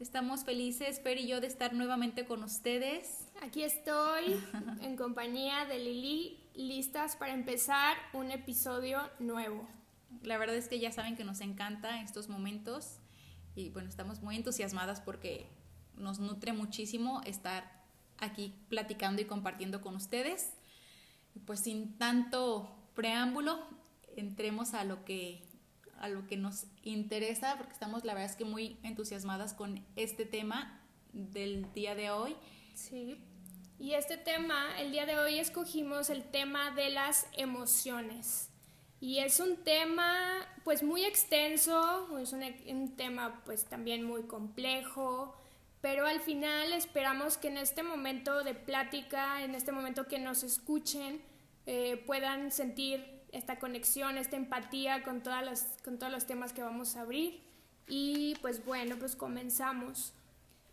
Estamos felices, Fer y yo, de estar nuevamente con ustedes. Aquí estoy en compañía de Lili, listas para empezar un episodio nuevo. La verdad es que ya saben que nos encanta estos momentos y bueno, estamos muy entusiasmadas porque nos nutre muchísimo estar aquí platicando y compartiendo con ustedes. Pues sin tanto preámbulo, entremos a lo que a lo que nos interesa, porque estamos la verdad es que muy entusiasmadas con este tema del día de hoy. Sí. Y este tema, el día de hoy escogimos el tema de las emociones. Y es un tema pues muy extenso, es un, un, tema pues también muy complejo, pero al final esperamos que en este momento de plática, en este momento que nos escuchen, eh, puedan sentir esta conexión, esta empatía con, todas las, con todos los temas que vamos a abrir. Y pues bueno, pues comenzamos.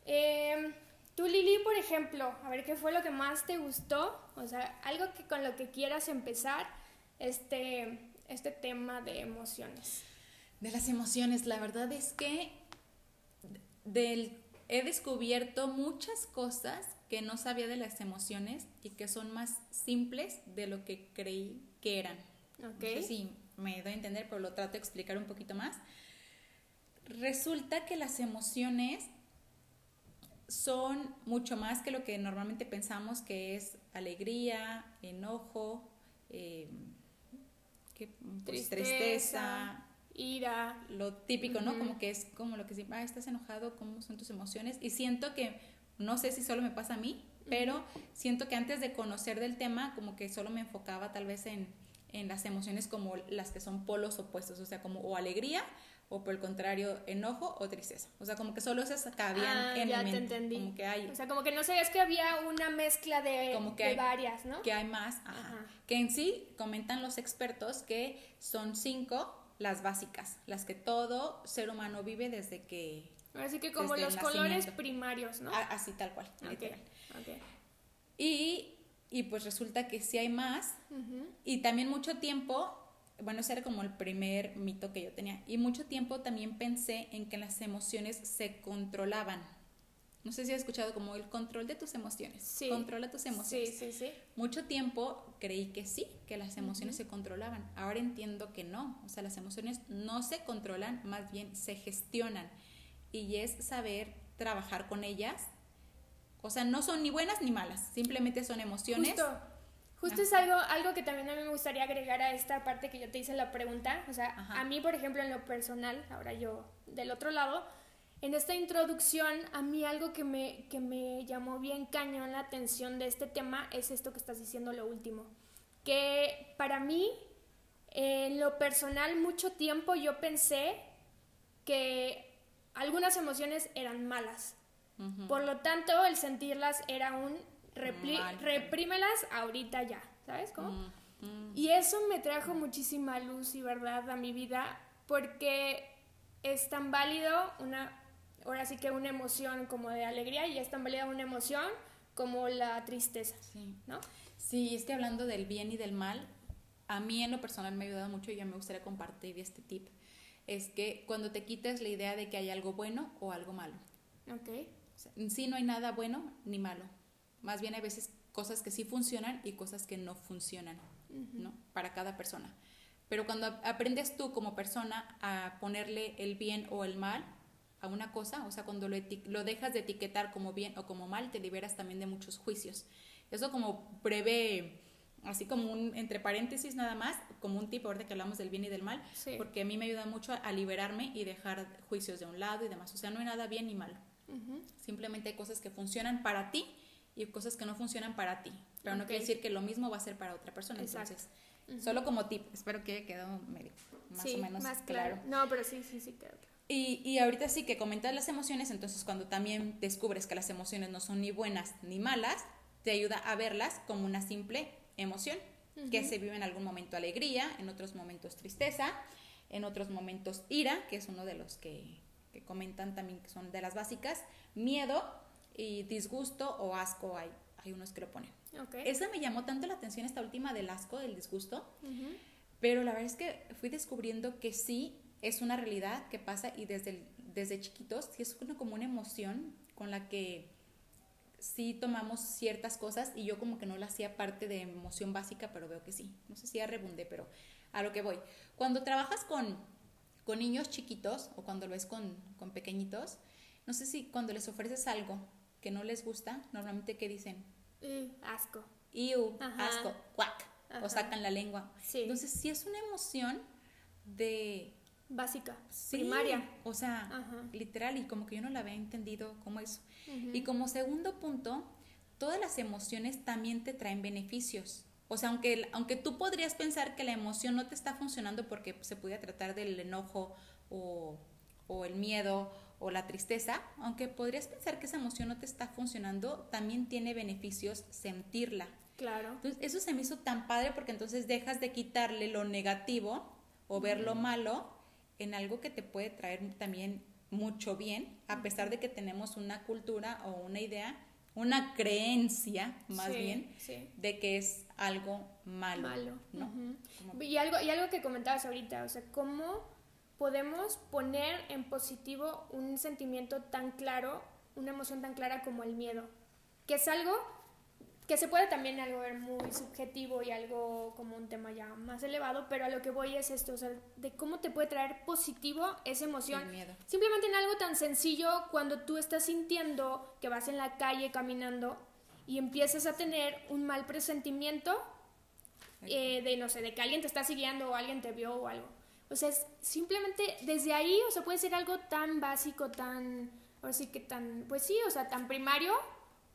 Eh, tú, Lili, por ejemplo, a ver qué fue lo que más te gustó, o sea, algo que con lo que quieras empezar este, este tema de emociones. De las emociones, la verdad es que del, he descubierto muchas cosas que no sabía de las emociones y que son más simples de lo que creí que eran. Okay. No sé si me doy a entender, pero lo trato de explicar un poquito más. Resulta que las emociones son mucho más que lo que normalmente pensamos que es alegría, enojo, eh. Pues, tristeza, tristeza, ira. Lo típico, ¿no? Como que es como lo que siempre, ah, estás enojado, ¿cómo son tus emociones? Y siento que, no sé si solo me pasa a mí, pero siento que antes de conocer del tema, como que solo me enfocaba tal vez en, en las emociones como las que son polos opuestos, o sea, como o alegría o por el contrario enojo o tristeza. O sea, como que solo esas cabían Ah, en ya mi te mente. entendí. Como que hay O sea, como que no sabías que había una mezcla de, Como que de hay- varias, ¿no? que hay más, ajá. Ajá. que en sí comentan los expertos que son cinco las básicas, las que todo ser humano vive desde que Así que como los colores primarios, ¿no? a- así tal cual, Ok, literal. ok. Y, y pues resulta que sí hay más y también mucho tiempo, bueno, ese era como el primer mito que yo tenía, y mucho tiempo también pensé en que las emociones se controlaban. No sé si has escuchado como el control de tus emociones. Sí. Controla tus emociones. Sí, sí, sí. Mucho tiempo creí que sí, que las emociones se controlaban. Ahora entiendo que no. O sea, las emociones no se controlan, más bien se gestionan. Y es saber trabajar con ellas. O sea, no son ni buenas ni malas, simplemente son emociones. Justo, justo Ah. es algo, algo que también a mí me gustaría agregar a esta parte que yo te hice la pregunta. O sea, Ajá. a mí, por ejemplo, en lo personal, ahora yo del otro lado, en esta introducción, a mí algo que me, que me llamó bien cañón la atención de este tema es esto que estás diciendo, lo último. Que para mí, en lo personal, mucho tiempo yo pensé que algunas emociones eran malas. Por lo tanto, el sentirlas era un reprímelas ahorita ya, ¿sabes cómo? Y eso me trajo muchísima luz y verdad a mi vida porque es tan válido una, ahora sí que una emoción como de alegría y es tan válida una emoción como la tristeza, Sí. ¿no? Sí, es que hablando del bien y del mal, a mí en lo personal me ha ayudado mucho y ya me gustaría compartir este tip. Es que cuando te quites la idea de que hay algo bueno o algo malo. Ok. O sea, en sí no hay nada bueno ni malo. Más bien hay veces cosas que sí funcionan y cosas que no funcionan, ¿no? Para cada persona. Pero cuando ap- aprendes tú como persona a ponerle el bien o el mal a una cosa, o sea, cuando lo, lo dejas de etiquetar como bien o como mal, te liberas también de muchos juicios. Eso como breve, así como un, entre paréntesis nada más, como un tipo ahorita que hablamos del bien y del mal, Sí. porque a mí me ayuda mucho a, a liberarme y dejar juicios de un lado y demás. O sea, no hay nada bien ni malo. Simplemente hay cosas que funcionan para ti y cosas que no funcionan para ti. Pero no quiere decir que lo mismo va a ser para otra persona. Exacto. Entonces, solo como tip, espero que haya quedado medio, más sí, o menos más claro. claro. No, pero sí, sí, sí, claro. claro. Y, y ahorita sí que comentas las emociones, entonces cuando también descubres que las emociones no son ni buenas ni malas, te ayuda a verlas como una simple emoción, que se vive en algún momento alegría, en otros momentos tristeza, en otros momentos ira, que es uno de los que, que comentan también que son de las básicas, miedo y disgusto o asco, hay, hay unos que lo ponen. Okay. Esa me llamó tanto la atención, esta última del asco, del disgusto, pero la verdad es que fui descubriendo que sí es una realidad que pasa y desde, desde chiquitos sí es una, como una emoción con la que sí tomamos ciertas cosas y yo como que no la hacía parte de emoción básica, pero veo que sí. No sé si ya rebundé, pero a lo que voy. Cuando trabajas con, con niños chiquitos o cuando lo ves con, con pequeñitos, no sé si cuando les ofreces algo que no les gusta, normalmente ¿qué dicen? Mm, asco. Iu, asco, cuac, o sacan la lengua. Sí. Entonces sí es una emoción de Básica. Sí, Primaria. O sea, Ajá. literal, y como que yo no la había entendido como eso. Y como segundo punto, todas las emociones también te traen beneficios. O sea, aunque, aunque tú podrías pensar que la emoción no te está funcionando porque se pudiera tratar del enojo o, o el miedo o la tristeza, aunque podrías pensar que esa emoción no te está funcionando, también tiene beneficios sentirla. Claro. Entonces, eso se me hizo tan padre porque entonces dejas de quitarle lo negativo o ver lo malo en algo que te puede traer también mucho bien, a pesar de que tenemos una cultura o una idea, una creencia más Sí, bien, sí. de que es algo malo. Malo. Y algo, y algo que comentabas ahorita, o sea, ¿cómo podemos poner en positivo un sentimiento tan claro, una emoción tan clara como el miedo? Que es algo que se puede también algo ver muy subjetivo y algo como un tema ya más elevado, pero a lo que voy es esto, o sea, de cómo te puede traer positivo esa emoción. Miedo. Simplemente en algo tan sencillo cuando tú estás sintiendo que vas en la calle caminando y empiezas a tener un mal presentimiento eh, de, no sé, de que alguien te está siguiendo o alguien te vio o algo. O sea, es simplemente desde ahí, o sea, puede ser algo tan básico, tan, ahora sí que tan, pues sí, o sea, tan primario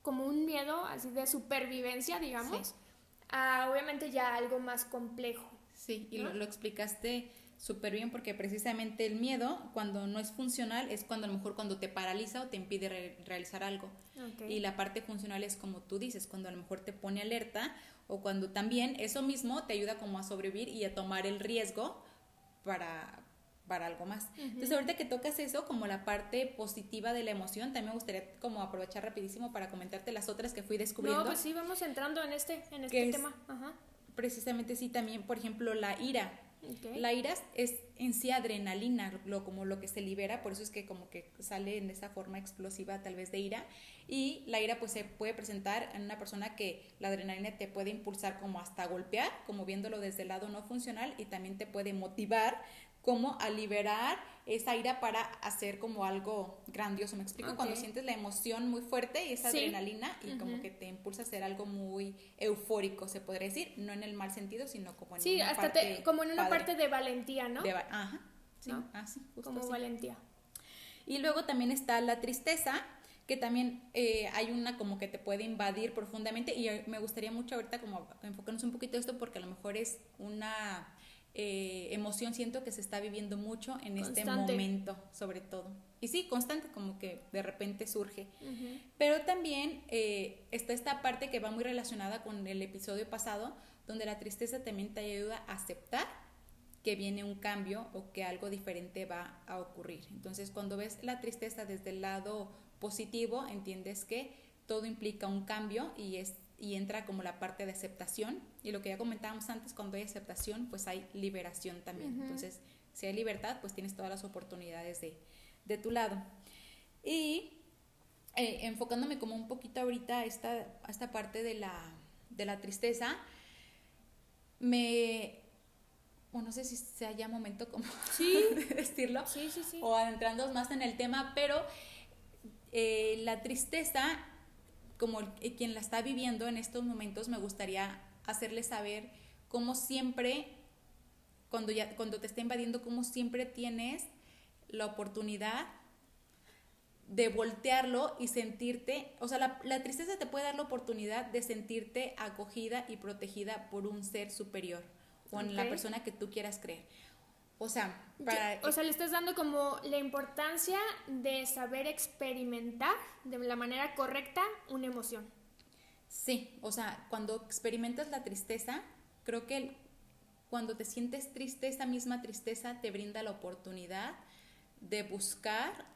como un miedo así de supervivencia, digamos, Sí. a obviamente ya algo más complejo. Sí, y ¿no? lo, lo explicaste súper bien porque precisamente el miedo, cuando no es funcional, es cuando a lo mejor cuando te paraliza o te impide re- realizar algo. Y la parte funcional es como tú dices, cuando a lo mejor te pone alerta o cuando también eso mismo te ayuda como a sobrevivir y a tomar el riesgo para, para algo más. Entonces ahorita que tocas eso como la parte positiva de la emoción, también me gustaría como aprovechar rapidísimo para comentarte las otras que fui descubriendo. No, pues sí, vamos entrando en este, en ¿Qué este es? tema. Ajá. Precisamente sí, también, por ejemplo, la ira. Ok. La ira es en sí adrenalina, lo, como lo que se libera, por eso es que como que sale en esa forma explosiva tal vez de ira. Y la ira pues se puede presentar en una persona que la adrenalina te puede impulsar como hasta golpear, como viéndolo desde el lado no funcional, y también te puede motivar como a liberar esa ira para hacer como algo grandioso. ¿Me explico? Cuando sientes la emoción muy fuerte y esa Sí. adrenalina y como que te impulsa a hacer algo muy eufórico, se podría decir, no en el mal sentido, sino como en Sí, una hasta parte te- como en una padre. parte de valentía, ¿no? De va- ajá, sí, ¿No? ah, sí, justo como así. valentía. Y luego también está la tristeza, que también eh, hay una como que te puede invadir profundamente y eh, me gustaría mucho ahorita como enfocarnos un poquito en esto porque a lo mejor es una eh, emoción, siento que se está viviendo mucho en este momento, sobre todo. Y sí, constante, como que de repente surge. Pero también eh, está esta parte que va muy relacionada con el episodio pasado, donde la tristeza también te ayuda a aceptar que viene un cambio o que algo diferente va a ocurrir. Entonces, cuando ves la tristeza desde el lado positivo, entiendes que todo implica un cambio y es y entra como la parte de aceptación y lo que ya comentábamos antes cuando hay aceptación pues hay liberación también entonces si hay libertad pues tienes todas las oportunidades de, de tu lado y eh, enfocándome como un poquito ahorita a esta, esta parte de la, de la tristeza, me, bueno, no sé si sea ya momento como Sí. de decirlo, Sí, sí, sí. o adentrándonos más en el tema, pero eh, la tristeza, como eh, quien la está viviendo en estos momentos, me gustaría hacerle saber cómo siempre, cuando, ya, cuando te está invadiendo, cómo siempre tienes la oportunidad de voltearlo y sentirte, o sea, la, la tristeza te puede dar la oportunidad de sentirte acogida y protegida por un ser superior o en la persona que tú quieras creer. O sea, para... o sea, le estás dando como la importancia de saber experimentar de la manera correcta una emoción. Sí, o sea, cuando experimentas la tristeza, creo que cuando te sientes triste, esa misma tristeza te brinda la oportunidad de buscar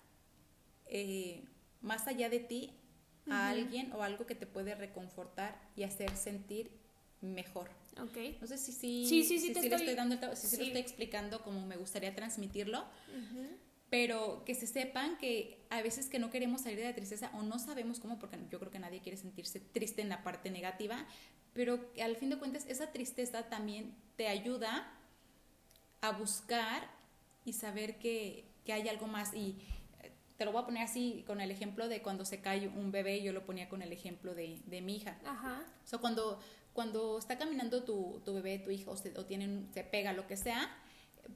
eh, más allá de ti a alguien o algo que te puede reconfortar y hacer sentir mejor. Okay. No sé si sí, sí, sí, sí, te estoy, dando, si sí. lo estoy explicando como me gustaría transmitirlo, pero que se sepan que a veces que no queremos salir de la tristeza o no sabemos cómo, porque yo creo que nadie quiere sentirse triste en la parte negativa, pero al fin de cuentas esa tristeza también te ayuda a buscar y saber que, que hay algo más y eh, te lo voy a poner así con el ejemplo de cuando se cae un bebé, yo lo ponía con el ejemplo de, de mi hija. Ajá. O sea, cuando cuando está caminando tu, tu bebé, tu hijo, o, se, tienen, se pega, lo que sea,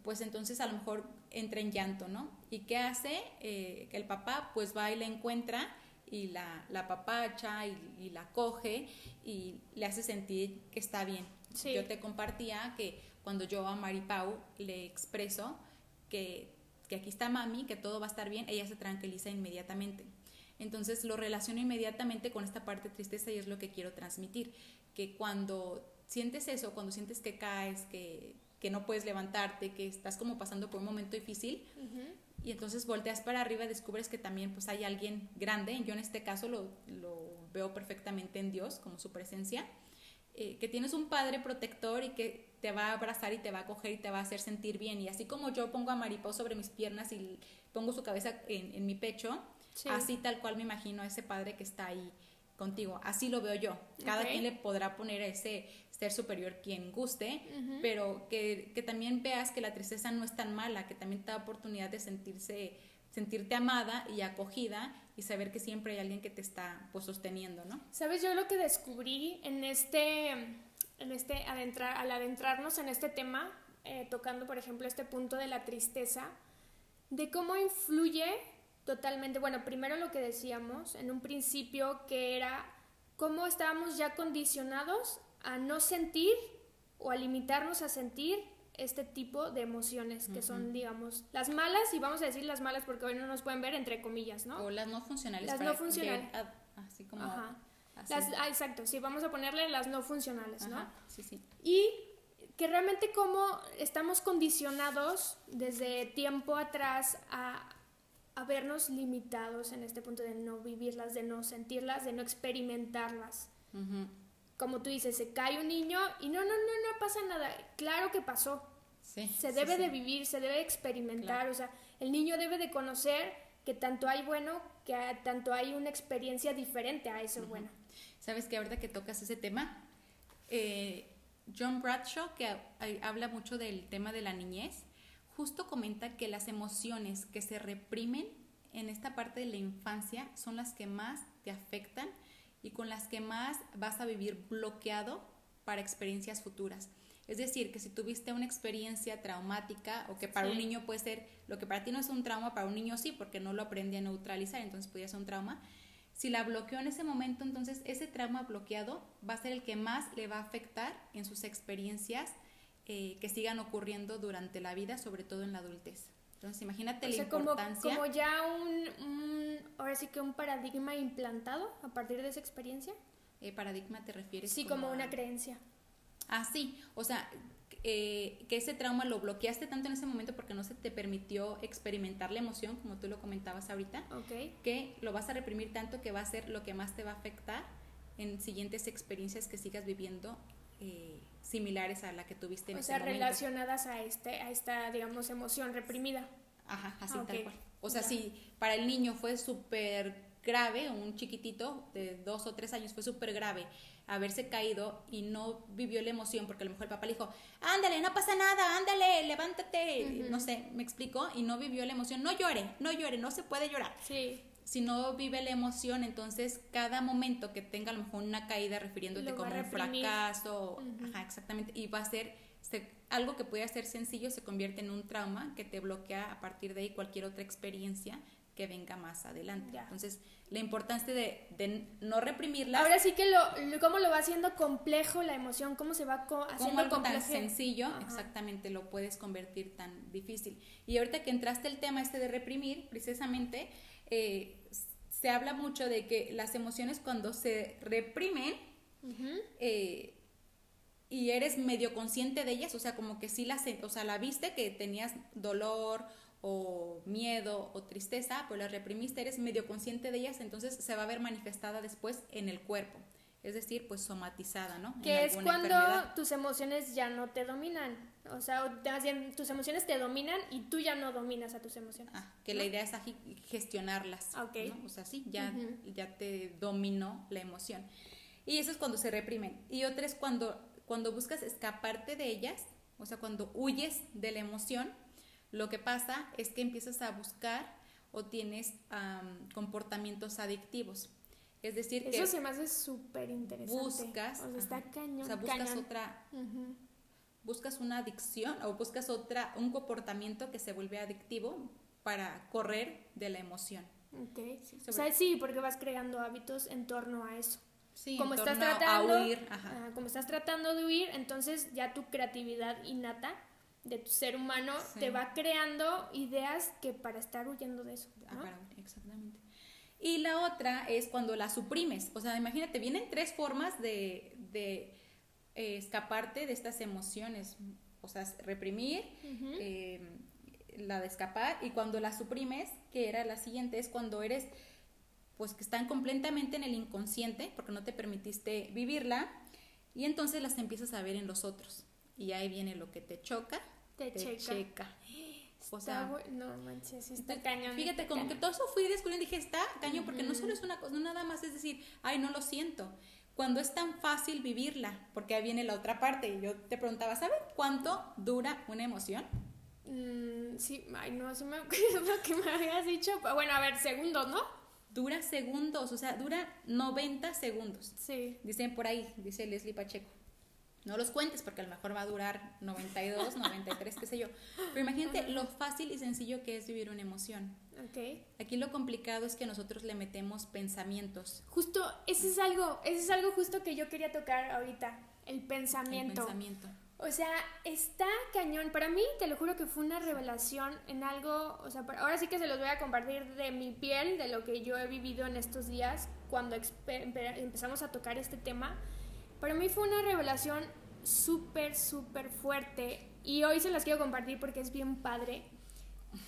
pues entonces a lo mejor entra en llanto, ¿no? ¿Y qué hace? Eh, que el papá pues va y la encuentra y la, la papacha y, la coge y le hace sentir que está bien. Yo te compartía que cuando yo a Maripau le expreso que, que aquí está mami, que todo va a estar bien, ella se tranquiliza inmediatamente. Entonces lo relaciono inmediatamente con esta parte de tristeza y es lo que quiero transmitir que cuando sientes eso, cuando sientes que caes, que, que no puedes levantarte, que estás como pasando por un momento difícil, y entonces volteas para arriba y descubres que también pues hay alguien grande, yo en este caso lo, lo veo perfectamente en Dios como su presencia, eh, que tienes un padre protector y que te va a abrazar y te va a coger y te va a hacer sentir bien. Y así como yo pongo a Maripau sobre mis piernas y pongo su cabeza en, en mi pecho, así tal cual me imagino ese padre que está ahí contigo. Así lo veo yo. Cada quien le podrá poner a ese ser superior quien guste, pero que, que, también veas que la tristeza no es tan mala, que también te da oportunidad de sentirse, sentirte amada y acogida y saber que siempre hay alguien que te está pues, sosteniendo, ¿no? Sabes, yo lo que descubrí en este, en este adentrar, al adentrarnos en este tema, eh, tocando por ejemplo este punto de la tristeza, de cómo influye totalmente, bueno, primero lo que decíamos en un principio que era cómo estábamos ya condicionados a no sentir o a limitarnos a sentir este tipo de emociones que son, digamos, las malas, y vamos a decir las malas porque hoy no nos pueden ver entre comillas, ¿no? O las no funcionales. Las no funcionales. así como... Ajá. Las, ah, exacto, sí, vamos a ponerle las no funcionales, ¿no? sí, sí. Y que realmente como estamos condicionados desde tiempo atrás a, a vernos limitados en este punto de no vivirlas, de no sentirlas, de no experimentarlas. Como tú dices, se cae un niño y no, no, no, no pasa nada. Claro que pasó. se debe de vivir, se debe experimentar. O sea, el niño debe de conocer que tanto hay bueno, que tanto hay una experiencia diferente a eso bueno. Sabes que ahorita que tocas ese tema, eh, John Bradshaw, que habla mucho del tema de la niñez, justo comenta que las emociones que se reprimen en esta parte de la infancia son las que más te afectan y con las que más vas a vivir bloqueado para experiencias futuras. Es decir, que si tuviste una experiencia traumática o que para un niño puede ser, lo que para ti no es un trauma, para un niño sí, porque no lo aprende a neutralizar, entonces podría ser un trauma. Si la bloqueó en ese momento, entonces ese trauma bloqueado va a ser el que más le va a afectar en sus experiencias eh, que sigan ocurriendo durante la vida, sobre todo en la adultez. Entonces, imagínate la importancia. Como, ya un, ahora sí que un paradigma implantado a partir de esa experiencia. Eh, ¿Paradigma te refieres? Sí, como, una creencia. Ah, sí. O sea, eh, que ese trauma lo bloqueaste tanto en ese momento porque no se te permitió experimentar la emoción, como tú lo comentabas ahorita, okay. que lo vas a reprimir tanto que va a ser lo que más te va a afectar en siguientes experiencias que sigas viviendo eh, similares a la que tuviste en o sea, relacionadas a este a esta digamos emoción reprimida. Ajá así ah, tal cual. O sea si para el niño fue súper grave un chiquitito de dos o tres años fue súper grave haberse caído y no vivió la emoción porque a lo mejor el papá le dijo ándale no pasa nada ándale levántate no sé me explicó y no vivió la emoción. No llore no llore no se puede llorar. Sí si no vive la emoción, entonces cada momento que tenga a lo mejor una caída refiriéndote como un fracaso, ajá, exactamente, y va a ser algo que puede ser sencillo se convierte en un trauma que te bloquea a partir de ahí cualquier otra experiencia que venga más adelante. Entonces, la importancia de, de, no reprimirla. Ahora sí que lo, cómo lo va haciendo complejo la emoción, cómo se va haciendo algo tan sencillo, exactamente, lo puedes convertir tan difícil. Y ahorita que entraste el tema este de reprimir, precisamente, eh, se habla mucho de que las emociones cuando se reprimen, eh, y eres medio consciente de ellas, o sea, como que sí las, o sea, la viste que tenías dolor o miedo o tristeza, pues las reprimiste, eres medio consciente de ellas, entonces se va a ver manifestada después en el cuerpo. Es decir, pues somatizada, ¿no? Que es cuando tus emociones ya no te dominan. O sea, tus emociones te dominan y tú ya no dominas a tus emociones. Ah, que la idea es gestionarlas. ¿no? O sea, sí, ya, ya te dominó la emoción. Y eso es cuando se reprimen. Y otra es cuando, cuando buscas escaparte de ellas, o sea, cuando huyes de la emoción, lo que pasa es que empiezas a buscar o tienes comportamientos adictivos. Es decir, Eso se me hace súper interesante. Buscas. O sea, está cañón. O sea, buscas otra. Buscas una adicción o buscas otra, un comportamiento que se vuelve adictivo para correr de la emoción. Ok. o sea, sí, porque vas creando hábitos en torno a eso. Sí, como estás tratando, a huir. como estás tratando de huir, entonces ya tu creatividad innata de tu ser humano te va creando ideas que para estar huyendo de eso. Ah, exactamente. Y la otra es cuando la suprimes. O sea, imagínate, vienen tres formas de, de eh, escaparte de estas emociones. O sea, reprimir, em, la de escapar, y cuando la suprimes, que era la siguiente, es cuando eres, pues que están completamente en el inconsciente, porque no te permitiste vivirla, y entonces las empiezas a ver en los otros. Y ahí viene lo que te choca, te, checa. O sea, no manches, está cañón. Fíjate, como que todo eso fui descubriendo y dije, está cañón, porque no solo es una cosa, no nada más es decir, ay, no lo siento. Cuando es tan fácil vivirla, porque ahí viene la otra parte. Y yo te preguntaba, ¿sabes cuánto dura una emoción? Mm, sí, ay, no, se me acuerdo que me habías dicho. Bueno, a ver, segundos, ¿no? Dura segundos, o sea, dura 90 segundos. Sí. Dicen por ahí, dice Leslie Pacheco. No los cuentes porque a lo mejor va a durar 92, 93, qué sé yo. Pero imagínate lo fácil y sencillo que es vivir una emoción. Okay. Aquí lo complicado es que nosotros le metemos pensamientos. Justo, ese es algo, ese es algo justo que yo quería tocar ahorita, el pensamiento. El pensamiento. O sea, está cañón. Para mí, te lo juro que fue una revelación en algo, o sea, ahora sí que se los voy a compartir de mi piel, de lo que yo he vivido en estos días cuando empezamos a tocar este tema para mí fue una revelación súper, súper fuerte y hoy se las quiero compartir porque es bien padre.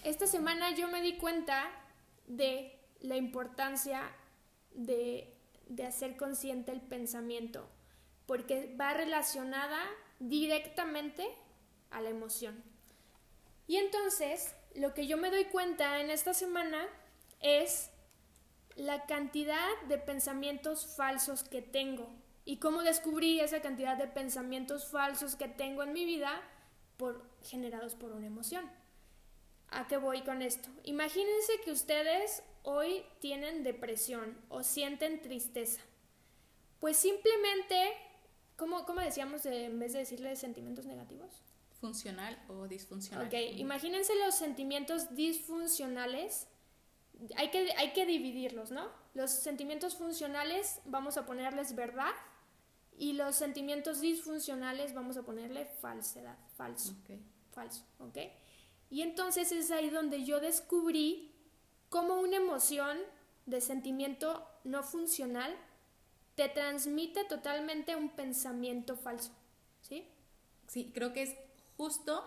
Esta semana yo me di cuenta de la importancia de, de hacer consciente el pensamiento porque va relacionada directamente a la emoción. Y entonces, lo que yo me doy cuenta en esta semana es la cantidad de pensamientos falsos que tengo y cómo descubrí esa cantidad de pensamientos falsos que tengo en mi vida por, generados por una emoción. ¿A qué voy con esto? Imagínense que ustedes hoy tienen depresión o sienten tristeza. Pues simplemente, ¿cómo, cómo decíamos en vez de decirle sentimientos negativos? Funcional o disfuncional. Ok, imagínense los sentimientos disfuncionales. Hay que, hay que dividirlos, ¿no? Los sentimientos funcionales vamos a ponerles verdad y los sentimientos disfuncionales vamos a ponerle falsedad, falso. Falso, ¿ok? Y entonces es ahí donde yo descubrí cómo una emoción de sentimiento no funcional te transmite totalmente un pensamiento falso, ¿sí? Sí, creo que es justo.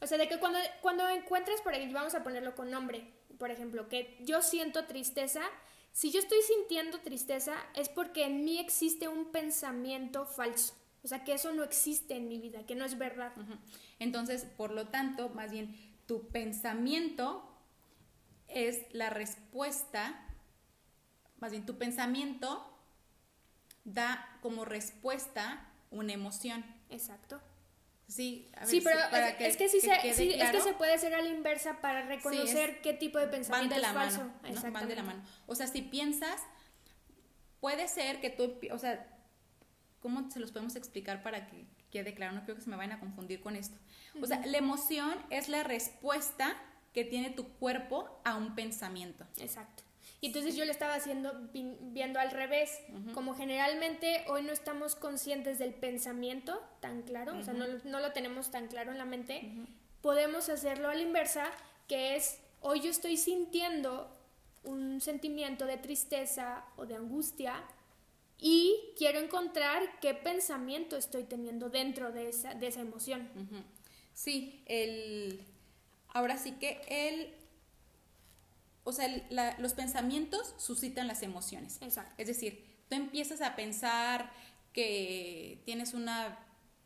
O sea, de que cuando, cuando encuentres, por ejemplo, vamos a ponerlo con nombre, por ejemplo, que yo siento tristeza, si yo estoy sintiendo tristeza es porque en mí existe un pensamiento falso. O sea, que eso no existe en mi vida, que no es verdad. Entonces, por lo tanto, más bien, tu pensamiento es la respuesta, más bien, tu pensamiento da como respuesta una emoción. Exacto. Sí, sí pero es, que, sí, se, es que se puede hacer a la inversa para reconocer qué tipo de pensamiento van de la es falso. Mano, Van de la mano. O sea, si piensas, puede ser que tú, o sea, ¿cómo se los podemos explicar para que quede claro? No creo que se me vayan a confundir con esto. O sea, la emoción es la respuesta que tiene tu cuerpo a un pensamiento. Exacto. Y entonces yo lo estaba haciendo viendo al revés, como generalmente hoy no estamos conscientes del pensamiento tan claro, o sea, no, no, lo tenemos tan claro en la mente, podemos hacerlo a la inversa, que es hoy yo estoy sintiendo un sentimiento de tristeza o de angustia y quiero encontrar qué pensamiento estoy teniendo dentro de esa, de esa emoción. Sí, el, ahora sí que el o sea, los pensamientos suscitan las emociones. Exacto. Es decir, tú empiezas a pensar que tienes una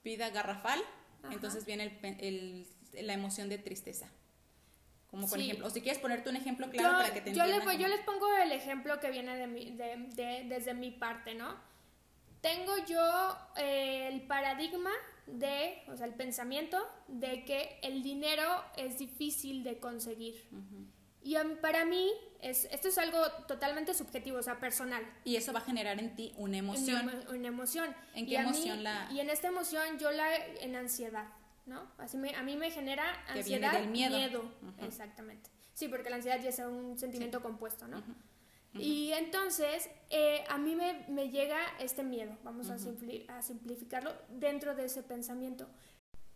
vida garrafal, entonces viene el, la emoción de tristeza. Como por ejemplo, o si quieres ponerte un ejemplo claro para que te yo les, yo les pongo el ejemplo que viene de mi, de, de, desde mi parte, ¿no? Tengo yo eh, el paradigma de, o sea, el pensamiento de que el dinero es difícil de conseguir. Y para mí, es, esto es algo totalmente subjetivo, o sea, personal. Y eso va a generar en ti una emoción. Una, emoción. ¿En qué emoción la...? Y en esta emoción yo la... en ansiedad, ¿no? Así me, a mí me genera ansiedad, que viene del miedo. Exactamente. Sí, porque la ansiedad ya es un sentimiento compuesto, ¿no? Y entonces, eh, a mí me, me, llega este miedo, vamos a, a simplificarlo, dentro de ese pensamiento.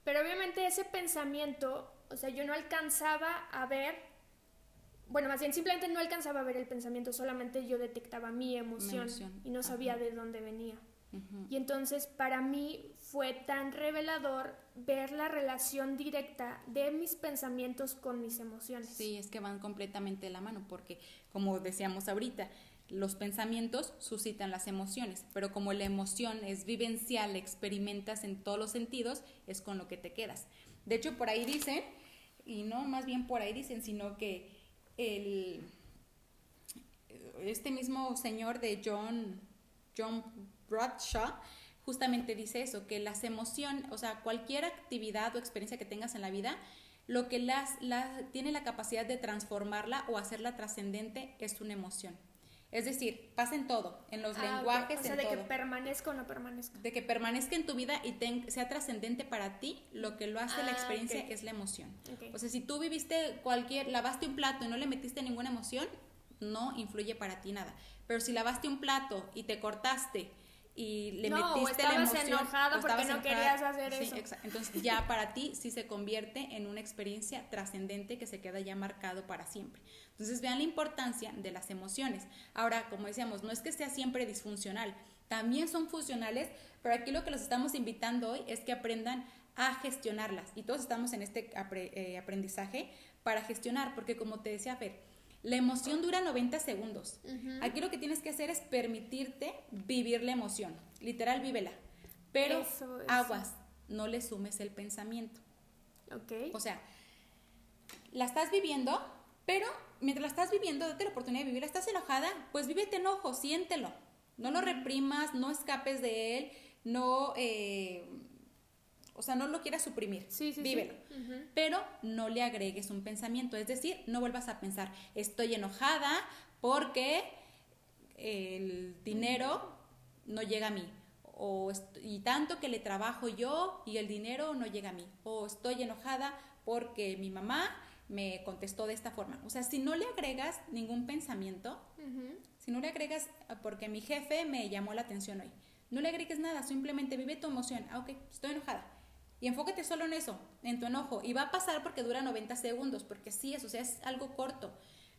Pero obviamente ese pensamiento, o sea, yo no alcanzaba a ver bueno, más bien simplemente no alcanzaba a ver el pensamiento, solamente yo detectaba mi emoción, y no sabía de dónde venía. Y entonces para mí fue tan revelador ver la relación directa de mis pensamientos con mis emociones. Sí, es que van completamente de la mano, porque como decíamos ahorita, los pensamientos suscitan las emociones, pero como la emoción es vivencial, experimentas en todos los sentidos, es con lo que te quedas. De hecho, por ahí dicen, y no más bien por ahí dicen, sino que el, este mismo señor de John, John Bradshaw justamente dice eso, que las emociones, o sea, cualquier actividad o experiencia que tengas en la vida, lo que las, tiene la capacidad de transformarla o hacerla trascendente es una emoción. Es decir, pasa en todo, en los ah, lenguajes, o sea, de que permanezca o no permanezca. De que permanezca en tu vida y sea trascendente para ti, lo que lo hace la ah, experiencia es la emoción. O sea, si tú viviste cualquier, lavaste un plato y no le metiste ninguna emoción, no influye para ti nada. Pero si lavaste un plato y te cortaste y le metiste la emoción. enojado porque no querías hacer eso. Entonces ya para ti sí se convierte en una experiencia trascendente que se queda ya marcado para siempre. Entonces vean la importancia de las emociones. Ahora, como decíamos, no es que sea siempre disfuncional, también son funcionales, pero aquí lo que los estamos invitando hoy es que aprendan a gestionarlas. Y todos estamos en este eh, aprendizaje para gestionar, porque como te decía Fer, la emoción dura 90 segundos. Aquí lo que tienes que hacer es permitirte vivir la emoción. Literal, vívela. Pero aguas, no le sumes el pensamiento. Ok. O sea, la estás viviendo, pero mientras la estás viviendo, date la oportunidad de vivirla. ¿Estás enojada? Pues vívete enojo, siéntelo. No lo reprimas, no escapes de él, no eh, o sea, no lo quieras suprimir, sí, sí, vívelo. Pero no le agregues un pensamiento, es decir, no vuelvas a pensar, estoy enojada porque el dinero no llega a mí. O y tanto que le trabajo yo y el dinero no llega a mí. O estoy enojada porque mi mamá me contestó de esta forma. O sea, si no le agregas ningún pensamiento, si no le agregas ah, porque mi jefe me llamó la atención hoy, no le agregues nada, simplemente vive tu emoción. Ah, ok, estoy enojada y enfócate solo en eso, en tu enojo. Y va a pasar porque dura 90 segundos, porque sí, eso o sea, es algo corto.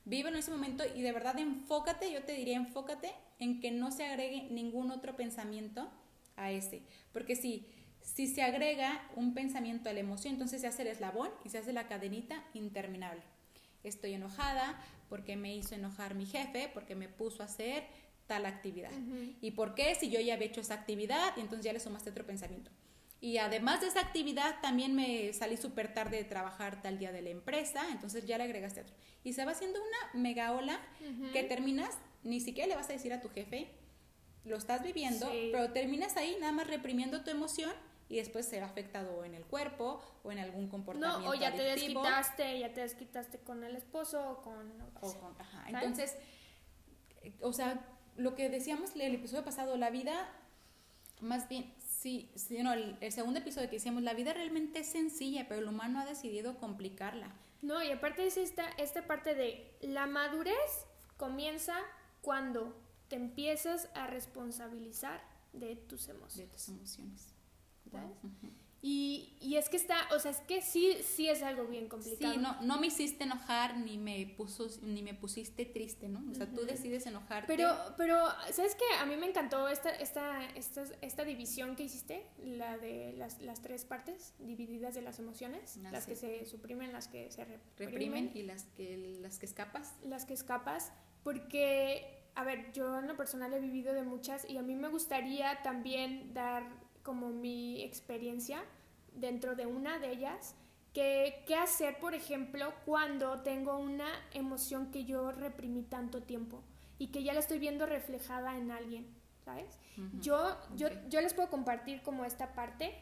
Vive en ese momento y de verdad enfócate, yo te diría enfócate en que no se agregue ningún otro pensamiento a ese. Porque si, si se agrega un pensamiento a la emoción, entonces se hace el eslabón y se hace la cadenita interminable. Estoy enojada porque me hizo enojar mi jefe, porque me puso a hacer tal actividad. ¿Y por qué? Si yo ya había hecho esa actividad y entonces ya le sumaste otro pensamiento. Y además de esa actividad, también me salí súper tarde de trabajar tal día de la empresa, entonces ya le agregaste otro. Y se va haciendo una mega ola que terminas, ni siquiera le vas a decir a tu jefe, lo estás viviendo, pero terminas ahí nada más reprimiendo tu emoción y después se va afectado en el cuerpo o en algún comportamiento. No, o ya te desquitaste, ya te desquitaste con el esposo o con... ajá. Entonces, o sea, lo que decíamos el episodio pasado, la vida, más bien, Sí, sí no, el, segundo episodio que hicimos, la vida realmente es sencilla, pero el humano ha decidido complicarla. No, y aparte es esta, esta parte de la madurez comienza cuando te empiezas a responsabilizar de tus emociones. De tus emociones. ¿Sabes? Y, y, es que está, o sea, es que sí, sí es algo bien complicado. Sí, no, no me hiciste enojar ni me puso, ni me pusiste triste, ¿no? O sea, tú decides enojarte. Pero, pero, ¿sabes qué? A mí me encantó esta, esta, esta, esta división que hiciste, la de las, las tres partes divididas de las emociones, Ah, las sí. que se suprimen, las que se reprimen, reprimen y las que las que escapas. las que escapas, porque, a ver, yo en lo personal he vivido de muchas y a mí me gustaría también dar como mi experiencia dentro de una de ellas, que qué hacer, por ejemplo, cuando tengo una emoción que yo reprimí tanto tiempo y que ya la estoy viendo reflejada en alguien, ¿sabes? Ujú. Yo, yo, Ok. yo les puedo compartir como esta parte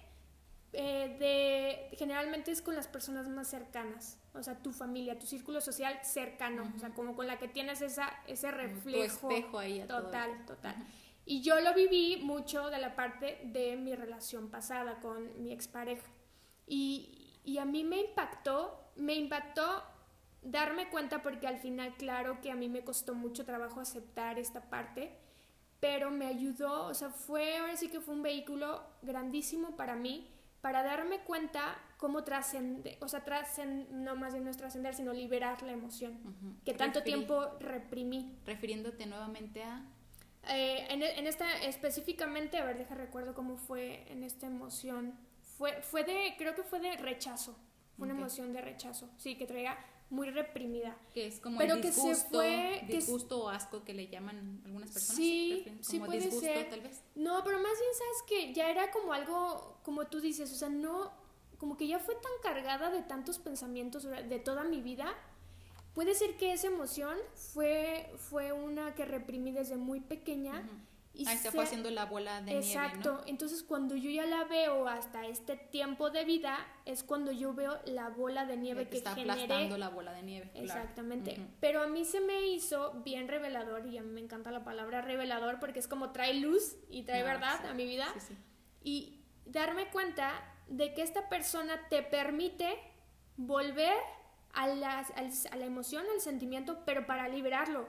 eh, de generalmente es con las personas más cercanas, o sea, tu familia, tu círculo social cercano, o sea, como con la que tienes esa, ese Como tu reflejo espejo ahí a todo el- total, total. Ujú. Y yo lo viví mucho de la parte de mi relación pasada con mi expareja. Y, y a mí me impactó, me impactó darme cuenta porque al final, claro que a mí me costó mucho trabajo aceptar esta parte, pero me ayudó, o sea, fue, ahora sí que fue un vehículo grandísimo para mí, para darme cuenta cómo trascender, o sea, no más bien no es trascender, sino liberar la emoción, que tanto Referi- tiempo reprimí. Refiriéndote nuevamente a Eh, en, en esta específicamente, a ver, deja recuerdo cómo fue en esta emoción. Fue, fue de, creo que fue de rechazo. Fue una emoción de rechazo. Sí, que traía muy reprimida. que es como Pero el que se disgusto, fue- que disgusto o asco que le llaman algunas personas. Sí, sí como puede disgusto ser. tal vez. No, pero más bien sabes que ya era como algo, como tú dices, o sea, no, como que ya fue tan cargada de tantos pensamientos de toda mi vida. Puede ser que esa emoción fue, fue una que reprimí desde muy pequeña. Y Ahí se fue haciendo la bola de Exacto, nieve, entonces cuando yo ya la veo hasta este tiempo de vida, es cuando yo veo la bola de ¿no? nieve Que que, está generé. aplastando la bola de nieve. claro. Exactamente. Pero a mí se me hizo bien revelador, y a mí me encanta la palabra revelador porque es como trae luz y trae Ah, verdad sí. a mi vida. Sí, sí. Y darme cuenta de que esta persona te permite volver a la, al- a la emoción, al sentimiento, pero para liberarlo.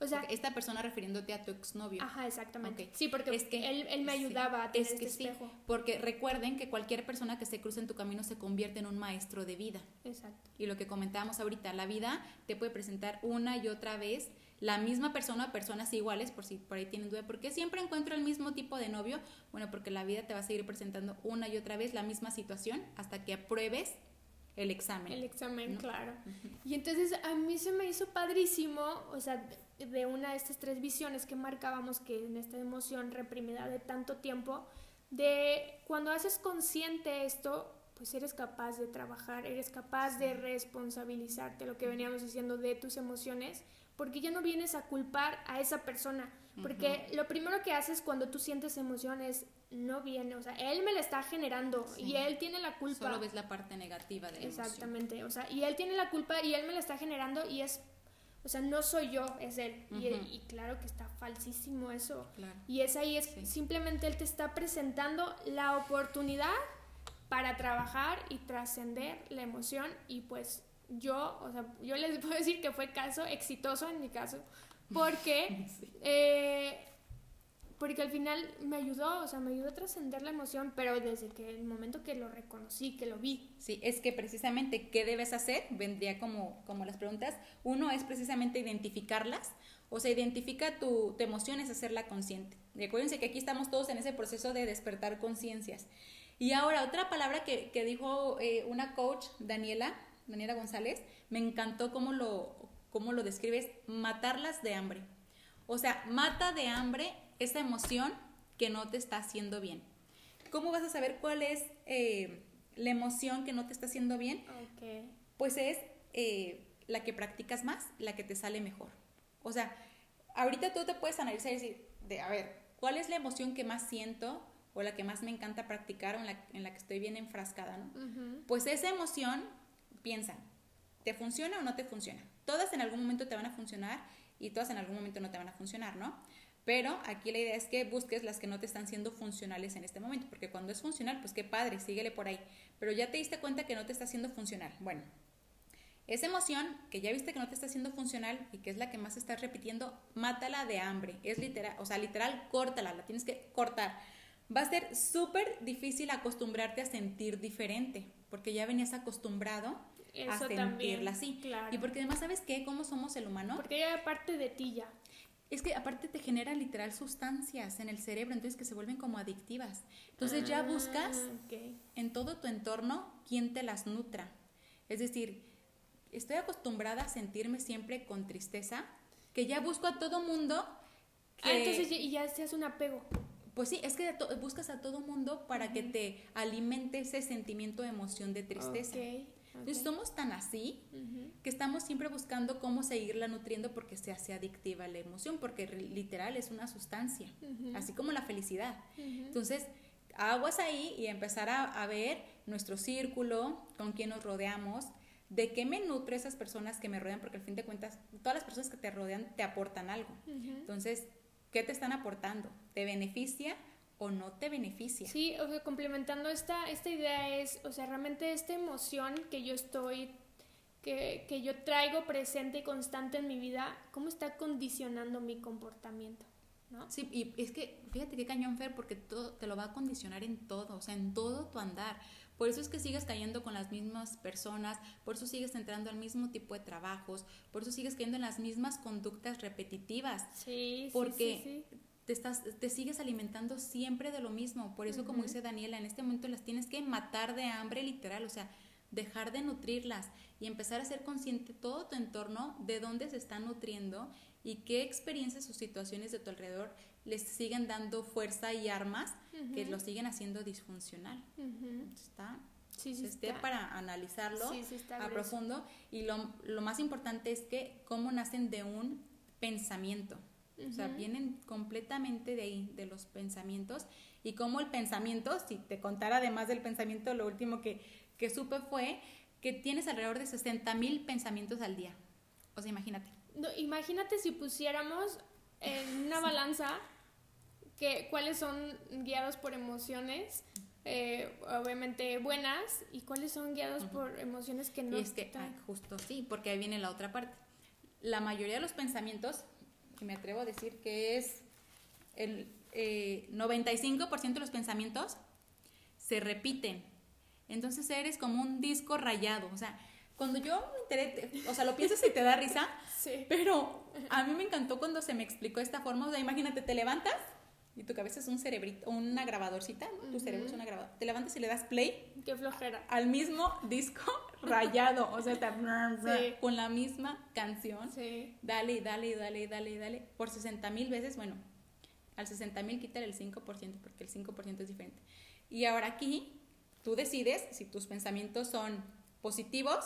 O sea, Esta persona refiriéndote a tu exnovio. ajá, exactamente. Ok. Sí, porque Es que- él, él me sí, ayudaba a tener es que este sí, espejo. porque recuerden que cualquier persona que se cruce en tu camino se convierte en un maestro de vida. Exacto. Y lo que comentábamos ahorita, la vida te puede presentar una y otra vez la misma persona personas iguales, por si por ahí tienen duda, ¿por qué siempre encuentro el mismo tipo de novio? Bueno, porque la vida te va a seguir presentando una y otra vez la misma situación hasta que apruebes el examen. El examen, ¿no? claro. Y entonces a mí se me hizo padrísimo, o sea, de- de una de estas tres visiones que marcábamos que en esta emoción reprimida de tanto tiempo, de cuando haces consciente esto, pues eres capaz de trabajar, eres capaz de responsabilizarte, lo que veníamos diciendo de tus emociones, porque ya no vienes a culpar a esa persona, porque lo primero que haces cuando tú sientes emociones no viene, o sea, él me la está generando Sí. y él tiene la culpa. Solo ves la parte negativa de la emoción. Exactamente, o sea, y él tiene la culpa y él me la está generando y es, o sea, no soy yo, es él. y, claro que está falsísimo eso. Claro. Y es ahí, es Sí. simplemente él te está presentando la oportunidad para trabajar y trascender la emoción y pues yo, o sea, yo les puedo decir que fue caso exitoso en mi caso, porque Sí. eh, porque al final me ayudó, o sea, me ayudó a trascender la emoción, pero desde que el momento que lo reconocí, que lo vi. Sí, es que precisamente qué debes hacer, vendría como, como las preguntas. Uno es precisamente identificarlas, o sea, identifica tu, tu emoción, es hacerla consciente. Y acuérdense que aquí estamos todos en ese proceso de despertar conciencias. Y ahora, otra palabra que, que dijo eh, una coach, Daniela, Daniela González, me encantó cómo lo, cómo lo describes, matarlas de hambre. O sea, mata de hambre esa emoción que no te está haciendo bien. ¿Cómo vas a saber cuál es eh, la emoción que no te está haciendo bien? Ok. Pues es eh, la que practicas más, la que te sale mejor. O sea, ahorita tú te puedes analizar y decir, de, a ver, ¿cuál es la emoción que más siento o la que más me encanta practicar o en la, en la que estoy bien enfrascada? ¿no? Pues esa emoción, piensa, ¿te funciona o no te funciona? Todas en algún momento te van a funcionar y todas en algún momento no te van a funcionar, ¿no? Pero aquí la idea es que busques las que no te están siendo funcionales en este momento, porque cuando es funcional, pues qué padre, síguele por ahí. Pero ya te diste cuenta que no te está siendo funcional. Bueno, Esa emoción que ya viste que no te está haciendo funcional y que es la que más estás repitiendo, mátala de hambre. Es literal, o sea, literal, córtala, la tienes que cortar. Va a ser súper difícil acostumbrarte a sentir diferente, porque ya venías acostumbrado a sentirla así. Y porque además, ¿sabes qué? ¿Cómo somos el humano? Porque ya parte de ti ya. Es que aparte te genera literal sustancias en el cerebro, entonces que se vuelven como adictivas. Entonces ya buscas ah, en todo tu entorno quién te las nutra. Es decir, estoy acostumbrada a sentirme siempre con tristeza, que ya busco a todo mundo. ah, entonces y ya se hace un apego. Pues sí, es que buscas a todo mundo para que te alimente ese sentimiento de emoción de tristeza. Entonces somos tan así que estamos siempre buscando cómo seguirla nutriendo porque se hace adictiva la emoción, porque literal es una sustancia, así como la felicidad. Entonces, aguas ahí y empezar a, a ver nuestro círculo, con quién nos rodeamos, de qué me nutre esas personas que me rodean, porque al fin de cuentas, todas las personas que te rodean te aportan algo. Entonces, ¿qué te están aportando? ¿Te beneficia o no te beneficia? Sí, o sea, complementando esta, esta idea es, o sea, realmente esta emoción que yo estoy, que, que yo traigo presente y constante en mi vida, ¿cómo está condicionando mi comportamiento? ¿No? Sí, y es que fíjate qué cañón, Fer, porque todo, te lo va a condicionar en todo, o sea, en todo tu andar. Por eso es que sigues cayendo con las mismas personas, por eso sigues entrando al mismo tipo de trabajos, por eso sigues cayendo en las mismas conductas repetitivas. Sí, porque Te, estás, te sigues alimentando siempre de lo mismo. Por eso, como dice Daniela, en este momento las tienes que matar de hambre literal, o sea, dejar de nutrirlas y empezar a ser consciente todo tu entorno de dónde se está nutriendo y qué experiencias o situaciones de tu alrededor les siguen dando fuerza y armas que lo siguen haciendo disfuncional. Está, sí, sí está. para analizarlo a profundo y lo, lo, más importante es que cómo nacen de un pensamiento. O sea, vienen completamente de ahí, de los pensamientos. Y cómo el pensamiento, si te contara además del pensamiento, lo último que, que supe fue que tienes alrededor de 60 mil pensamientos al día. O sea, imagínate. No, imagínate si pusiéramos en una balanza que, cuáles son guiados por emociones, eh, obviamente buenas, y cuáles son guiados por emociones que no. Y es que, ah, justo sí, porque ahí viene la otra parte. La mayoría de los pensamientos, que me atrevo a decir que es el 95% eh, de los pensamientos, se repiten. Entonces eres como un disco rayado, o sea, cuando yo me enteré, o sea, lo piensas y te da risa, sí. pero a mí me encantó cuando se me explicó esta forma, o sea, imagínate, te levantas y tu cabeza es un cerebrito, una grabadorcita, tu cerebro es una grabadora. Te levantas y le das play. Qué flojera. Al mismo disco rayado, o sea, está con la misma canción. Sí. Dale, dale, dale, dale, dale. Por 60 mil veces, bueno, al 60 mil quítale el 5%, porque el 5% es diferente. Y ahora aquí, tú decides si tus pensamientos son positivos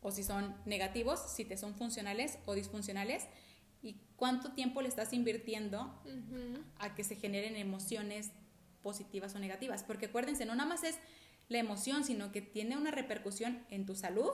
o si son negativos, si te son funcionales o disfuncionales y cuánto tiempo le estás invirtiendo a que se generen emociones positivas o negativas. Porque acuérdense, no nada más es la emoción, sino que tiene una repercusión en tu salud,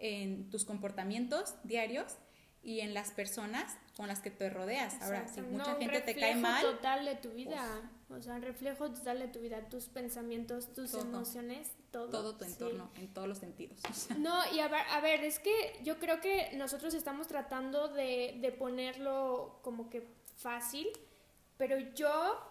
en tus comportamientos diarios y en las personas con las que te rodeas. Ahora, si mucha gente te cae mal. total de tu vida. Pues o sea, reflejo total de tu vida, tus pensamientos, tus emociones, todo. Todo tu entorno, en todos los sentidos. No, y a ver, a ver, es que yo creo que nosotros estamos tratando de, de ponerlo como que fácil, pero yo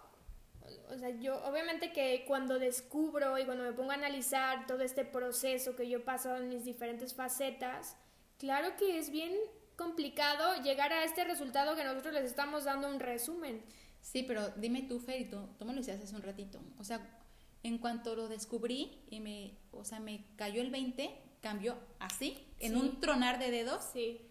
o sea, yo obviamente que cuando descubro y cuando me pongo a analizar todo este proceso que yo he pasado en mis diferentes facetas, claro que es bien complicado llegar a este resultado que nosotros les estamos dando un resumen. Sí, pero dime tú, Fer, y tú, tú me lo decías hace un ratito. O sea, en cuanto lo descubrí y me, o sea, me cayó el 20, cambió así, en un tronar de dedos. Sí.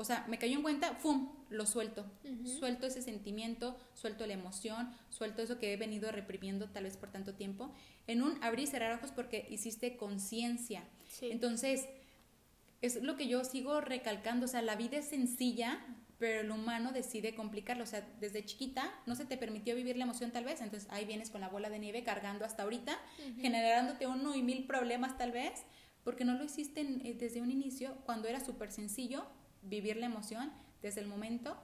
O sea, me cayó en cuenta, ¡fum! Lo suelto. Suelto ese sentimiento, suelto la emoción, suelto eso que he venido reprimiendo tal vez por tanto tiempo. En un abrir y cerrar ojos porque hiciste conciencia. Entonces, es lo que yo sigo recalcando, o sea, la vida es sencilla, pero el humano decide complicarlo, o sea, desde chiquita no se te permitió vivir la emoción tal vez, entonces ahí vienes con la bola de nieve cargando hasta ahorita, generándote uno y mil problemas tal vez, porque no lo hiciste eh, desde un inicio, cuando era súper sencillo vivir la emoción desde el momento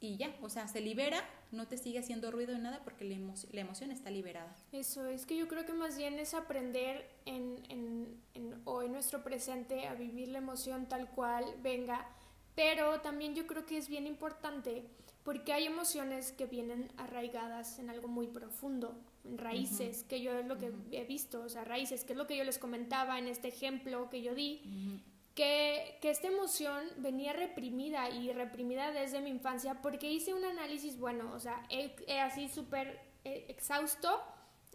y ya, o sea, se libera, no te sigue haciendo ruido de nada porque la, la, emoción está liberada. Eso, es que yo creo que más bien es aprender en, en, en hoy nuestro presente a vivir la emoción tal cual venga, pero también yo creo que es bien importante porque hay emociones que vienen arraigadas en algo muy profundo, en raíces, que yo es lo que he visto, o sea, raíces, que es lo que yo les comentaba en este ejemplo que yo di, que, que, esta emoción venía reprimida y reprimida desde mi infancia porque hice un análisis, bueno, o sea, así súper eh, exhausto,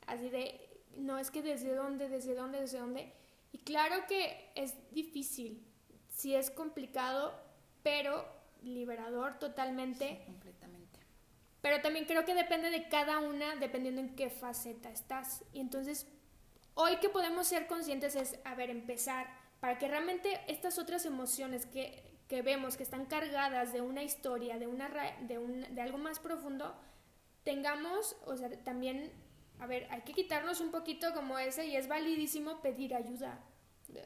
así de, no es que desde dónde, desde dónde, desde dónde, y claro que es difícil, sí es complicado, pero liberador totalmente. completamente. Pero también creo que depende de cada una, dependiendo en qué faceta estás. Y entonces, hoy que podemos ser conscientes es, a ver, empezar, para que realmente estas otras emociones que, que vemos, que están cargadas de una historia, de, una, de, un, de algo más profundo, tengamos, o sea, también, a ver, hay que quitarnos un poquito como ese y es validísimo pedir ayuda.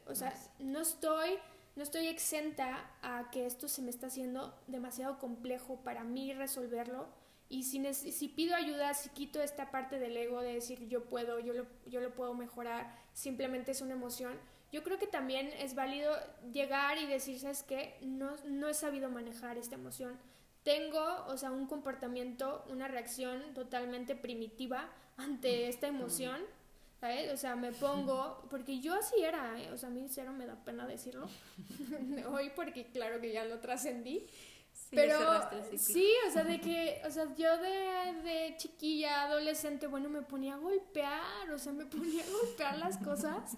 O sea, no estoy no estoy exenta a que esto se me está haciendo demasiado complejo para mí resolverlo. Y si, si pido ayuda, si quito esta parte del ego de decir yo puedo, yo lo, yo lo puedo mejorar, simplemente es una emoción, yo creo que también es válido llegar y decir, ¿sabes qué? No, no he sabido manejar esta emoción. Tengo, o sea, un comportamiento, una reacción totalmente primitiva ante esta emoción o sea, me pongo, porque yo así era, ¿eh? o sea, a mí cero me da pena decirlo, hoy porque claro que ya lo trascendí, pero sí, o sea, de que, o sea, yo de, de chiquilla, adolescente, bueno, me ponía a golpear, o sea, me ponía a golpear las cosas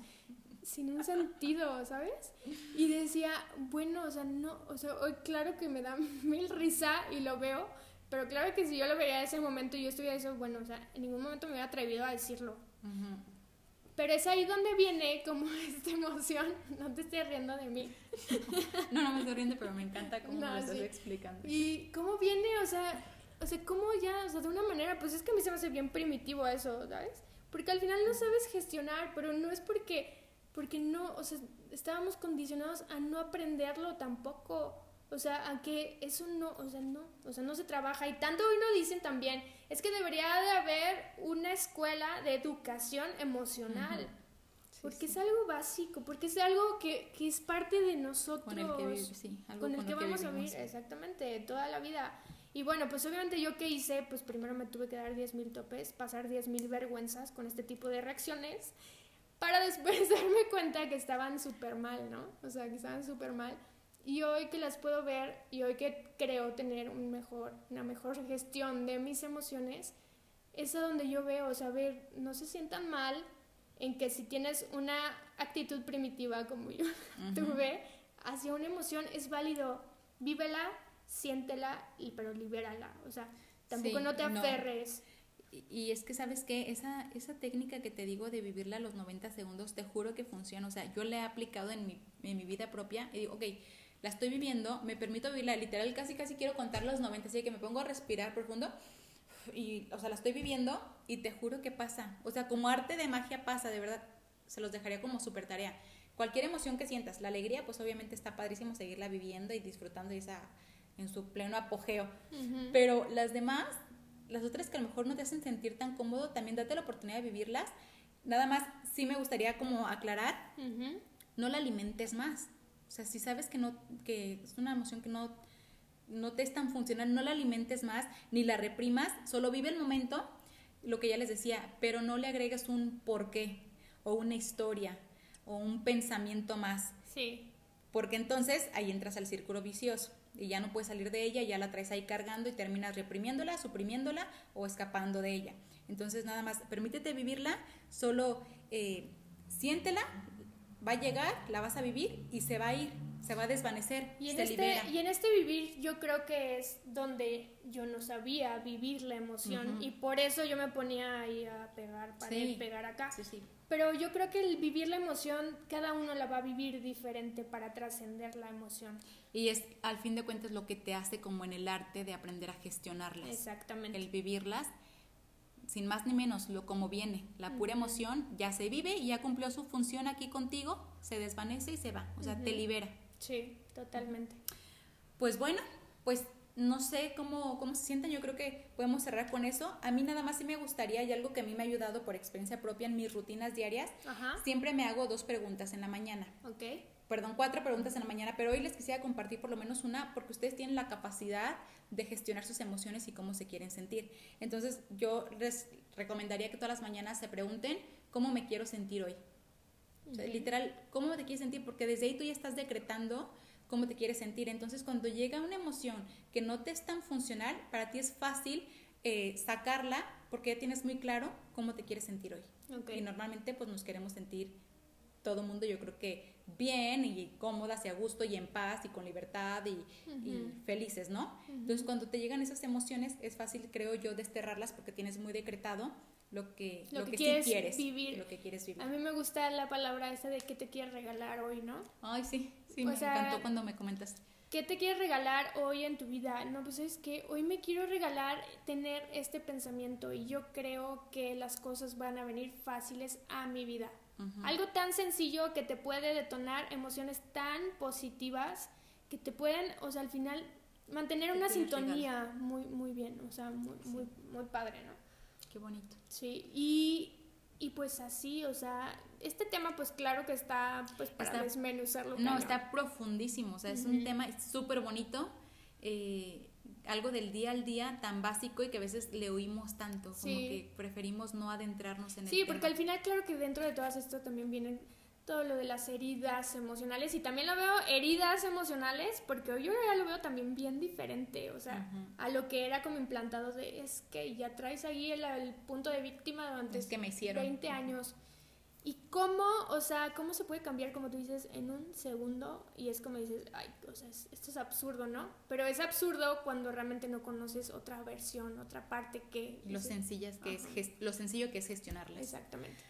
sin un sentido, ¿sabes? Y decía, bueno, o sea, no, o sea, hoy claro que me da mil risa y lo veo, pero claro que si yo lo veía en ese momento y yo estuviera eso, bueno, o sea, en ningún momento me hubiera atrevido a decirlo. Pero es ahí donde viene como esta emoción. No te estoy riendo de mí. no, no me estoy riendo, pero me encanta cómo me lo estás explicando. Y cómo viene, o sea, o sea, cómo ya, o sea, de una manera, pues es que a mí se me hace bien primitivo eso, ¿sabes? Porque al final no sabes gestionar, pero no es porque, porque no, o sea, estábamos condicionados a no aprenderlo tampoco. O sea, a que eso no, o sea, no, o sea, no se trabaja. Y tanto hoy no dicen también, es que debería de haber una escuela de educación emocional. porque es algo básico, porque es algo que, que es parte de nosotros. Con el que, sí, algo con el que vamos a vivir, exactamente, toda la vida. Y bueno, pues obviamente yo qué hice, pues primero me tuve que dar 10.000 topes, pasar 10.000 vergüenzas con este tipo de reacciones, para después darme cuenta que estaban súper mal, ¿no? O sea, que estaban súper mal. Y hoy que las puedo ver y hoy que creo tener un mejor, una mejor gestión de mis emociones, es a donde yo veo, o sea, ver, no se sientan mal en que si tienes una actitud primitiva como yo tuve hacia una emoción, es válido, vívela, siéntela, y, pero libérala, o sea, tampoco no te aferres. Y es que, ¿sabes qué? Esa, esa técnica que te digo de vivirla a los 90 segundos, te juro que funciona. O sea, yo la he aplicado en mi, en mi vida propia y digo, ok, la estoy viviendo, me permito vivirla, literal casi casi quiero contar los 90, así que me pongo a respirar profundo y, o sea, la estoy viviendo y te juro que pasa, o sea, como arte de magia pasa, de verdad, se los dejaría como súper tarea. Cualquier emoción que sientas, la alegría, pues obviamente está padrísimo seguirla viviendo y disfrutando esa en su pleno apogeo, pero las demás, las otras que a lo mejor no te hacen sentir tan cómodo, también date la oportunidad de vivirlas. Nada más, sí me gustaría como aclarar, no la alimentes más. O sea, si sabes que, no, que es una emoción que no, no te es tan funcional, no la alimentes más ni la reprimas, solo vive el momento, lo que ya les decía, pero no le agregues un porqué o una historia o un pensamiento más. Sí. Porque entonces ahí entras al círculo vicioso y ya no puedes salir de ella, ya la traes ahí cargando y terminas reprimiéndola, suprimiéndola o escapando de ella. Entonces nada más, permítete vivirla, solo eh, siéntela, va a llegar, la vas a vivir y se va a ir, se va a desvanecer, y en se este, libera. Y en este vivir yo creo que es donde yo no sabía vivir la emoción y por eso yo me ponía ahí a pegar para pegar acá. Sí, sí. Pero yo creo que el vivir la emoción, cada uno la va a vivir diferente para trascender la emoción. Y es, al fin de cuentas, lo que te hace como en el arte de aprender a gestionarlas. Exactamente. El vivirlas sin más ni menos, lo como viene. La pura emoción ya se vive y ya cumplió su función aquí contigo, se desvanece y se va, o sea, te libera. Sí, totalmente. Pues bueno, pues no sé cómo, cómo se sienten, yo creo que podemos cerrar con eso. A mí nada más sí me gustaría, y algo que a mí me ha ayudado por experiencia propia en mis rutinas diarias, siempre me hago dos preguntas en la mañana. Ok. Perdón, cuatro preguntas en la mañana, pero hoy les quisiera compartir por lo menos una porque ustedes tienen la capacidad de gestionar sus emociones y cómo se quieren sentir. Entonces yo les recomendaría que todas las mañanas se pregunten cómo me quiero sentir hoy. Literal, ¿cómo te quieres sentir? Porque desde ahí tú ya estás decretando cómo te quieres sentir. Entonces, cuando llega una emoción que no te es tan funcional, para ti es fácil eh, sacarla porque ya tienes muy claro cómo te quieres sentir hoy. Y normalmente pues nos queremos sentir todo mundo, yo creo que bien y cómodas y a gusto y en paz y con libertad y, felices, ¿no? Entonces, cuando te llegan esas emociones, es fácil, creo yo, desterrarlas porque tienes muy decretado lo que, lo, que, quieres, sí quieres vivir. Lo que quieres vivir. A mí me gusta la palabra esa de que te quieres regalar hoy, ¿no? Ay, sí, sí, me encantó cuando me comentas. ¿Qué te quieres regalar hoy en tu vida? No, pues es que hoy me quiero regalar tener este pensamiento y yo creo que las cosas van a venir fáciles a mi vida. Algo tan sencillo que te puede detonar emociones tan positivas que te pueden, o sea, al final mantener una sintonía muy muy bien, o sea, muy, muy muy padre, ¿no? Qué bonito. Sí, y, y pues así, o sea, este tema pues claro que está pues para desmenuzarlo. No, está profundísimo, o sea, es un tema súper bonito, eh, algo del día al día tan básico y que a veces le oímos tanto, como que preferimos no adentrarnos en el Sí, porque al final claro que dentro de todas esto también vienen todo lo de las heridas emocionales y también lo veo heridas emocionales porque hoy yo ya lo veo también bien diferente, o sea, a lo que era como implantado de es que ya traes ahí el, punto de víctima durante que me hicieron. 20 años. ¿Y cómo, o sea, cómo se puede cambiar, como tú dices, en un segundo? Y es como dices, ay, o sea, esto es absurdo, ¿no? Pero es absurdo cuando realmente no conoces otra versión, otra parte que... Lo, sencillas que es, lo sencillo que es gestionarla. Exactamente.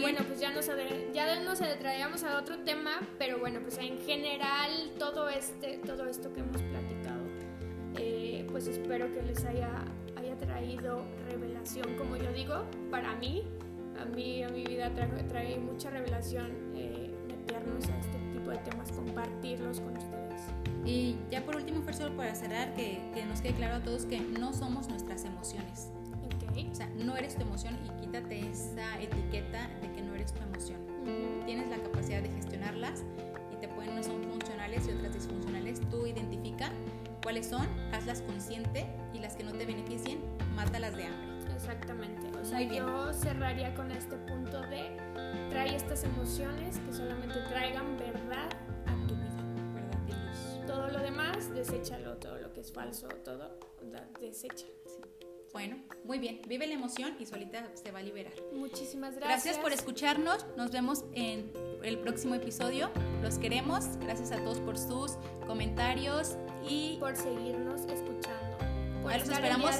Bueno, pues ya nos, ya nos adentraríamos a otro tema, pero bueno, pues en general todo, este, todo esto que hemos platicado, eh, pues espero que les haya, haya traído revelación, como yo digo, para mí, a mí, a mi vida trae, mucha revelación eh, meternos a este tipo de temas, compartirlos con ustedes. Y ya por último, solo para cerrar, que, que nos quede claro a todos que no somos nuestras emociones. O sea, no eres tu emoción y quítate esa etiqueta de que no eres tu emoción. Tienes la capacidad de gestionarlas y te pueden, no son funcionales y otras disfuncionales. Tú identifica cuáles son, hazlas consciente y las que no te beneficien, mátalas de hambre. Exactamente. O sea, yo cerraría con este punto de trae estas emociones que solamente traigan verdad a tu vida. Verdad y luz. Todo lo demás, deséchalo, todo lo que es falso, todo, desecha. Bueno, muy bien. Vive la emoción y solita se va a liberar. Muchísimas gracias. Gracias por escucharnos. Nos vemos en el próximo episodio. Los queremos. Gracias a todos por sus comentarios y por seguirnos escuchando. Por los esperamos,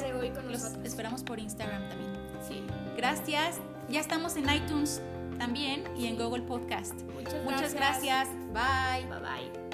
los esperamos por Instagram también. Sí. Gracias. Ya estamos en iTunes también y en Google Podcast. Muchas Muchas gracias. Bye. Bye bye.